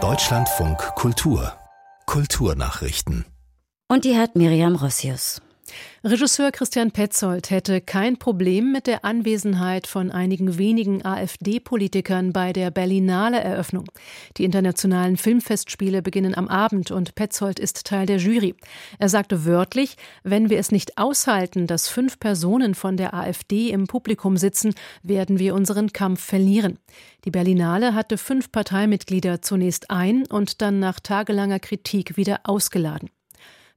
Deutschlandfunk Kultur Kulturnachrichten. Und die hat Miriam Rossius. Regisseur Christian Petzold hätte kein Problem mit der Anwesenheit von einigen wenigen AfD-Politikern bei der Berlinale Eröffnung. Die internationalen Filmfestspiele beginnen am Abend und Petzold ist Teil der Jury. Er sagte wörtlich, wenn wir es nicht aushalten, dass fünf Personen von der AfD im Publikum sitzen, werden wir unseren Kampf verlieren. Die Berlinale hatte fünf Parteimitglieder zunächst ein und dann nach tagelanger Kritik wieder ausgeladen.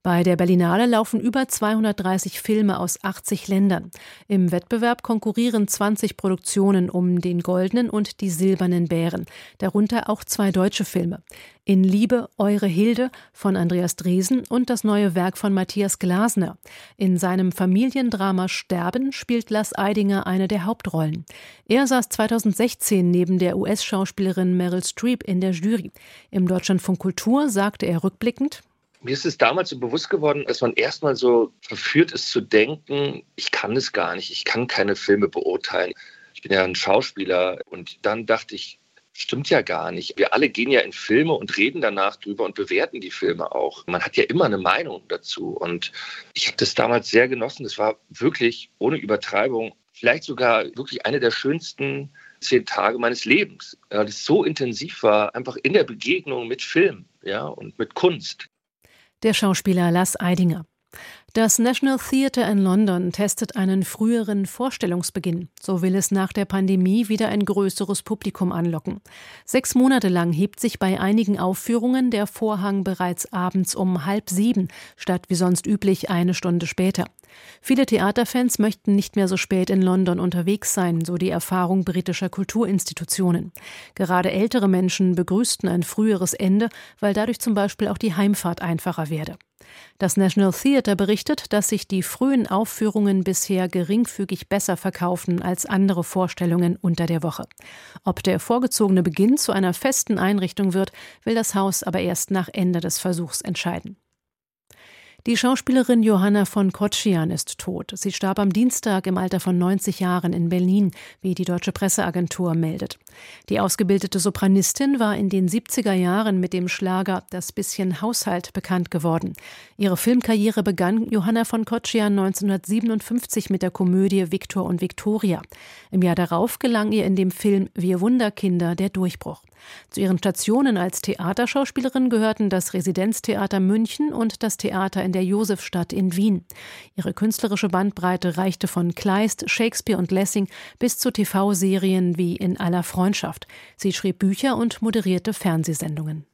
Bei der Berlinale laufen über 230 Filme aus 80 Ländern. Im Wettbewerb konkurrieren 20 Produktionen um den goldenen und die silbernen Bären, darunter auch zwei deutsche Filme. In Liebe, Eure Hilde von Andreas Dresen und das neue Werk von Matthias Glasner. In seinem Familiendrama Sterben spielt Lass Eidinger eine der Hauptrollen. Er saß 2016 neben der US-Schauspielerin Meryl Streep in der Jury. Im Deutschlandfunk Kultur sagte er rückblickend, mir ist es damals so bewusst geworden, dass man erstmal so verführt ist zu denken, ich kann es gar nicht, ich kann keine Filme beurteilen. Ich bin ja ein Schauspieler und dann dachte ich, stimmt ja gar nicht. Wir alle gehen ja in Filme und reden danach drüber und bewerten die Filme auch. Man hat ja immer eine Meinung dazu und ich habe das damals sehr genossen. Das war wirklich ohne Übertreibung vielleicht sogar wirklich eine der schönsten zehn Tage meines Lebens, weil es so intensiv war, einfach in der Begegnung mit Film ja, und mit Kunst der Schauspieler Lass Eidinger. Das National Theatre in London testet einen früheren Vorstellungsbeginn. So will es nach der Pandemie wieder ein größeres Publikum anlocken. Sechs Monate lang hebt sich bei einigen Aufführungen der Vorhang bereits abends um halb sieben, statt wie sonst üblich eine Stunde später. Viele Theaterfans möchten nicht mehr so spät in London unterwegs sein, so die Erfahrung britischer Kulturinstitutionen. Gerade ältere Menschen begrüßten ein früheres Ende, weil dadurch zum Beispiel auch die Heimfahrt einfacher werde. Das National Theatre berichtet, dass sich die frühen Aufführungen bisher geringfügig besser verkaufen als andere Vorstellungen unter der Woche. Ob der vorgezogene Beginn zu einer festen Einrichtung wird, will das Haus aber erst nach Ende des Versuchs entscheiden. Die Schauspielerin Johanna von Kotschian ist tot. Sie starb am Dienstag im Alter von 90 Jahren in Berlin, wie die deutsche Presseagentur meldet. Die ausgebildete Sopranistin war in den 70er Jahren mit dem Schlager Das bisschen Haushalt bekannt geworden. Ihre Filmkarriere begann Johanna von Kotschian 1957 mit der Komödie Viktor und Viktoria. Im Jahr darauf gelang ihr in dem Film Wir Wunderkinder der Durchbruch. Zu ihren Stationen als Theaterschauspielerin gehörten das Residenztheater München und das Theater in der Josefstadt in Wien. Ihre künstlerische Bandbreite reichte von Kleist, Shakespeare und Lessing bis zu TV-Serien wie In aller Freundschaft. Sie schrieb Bücher und moderierte Fernsehsendungen.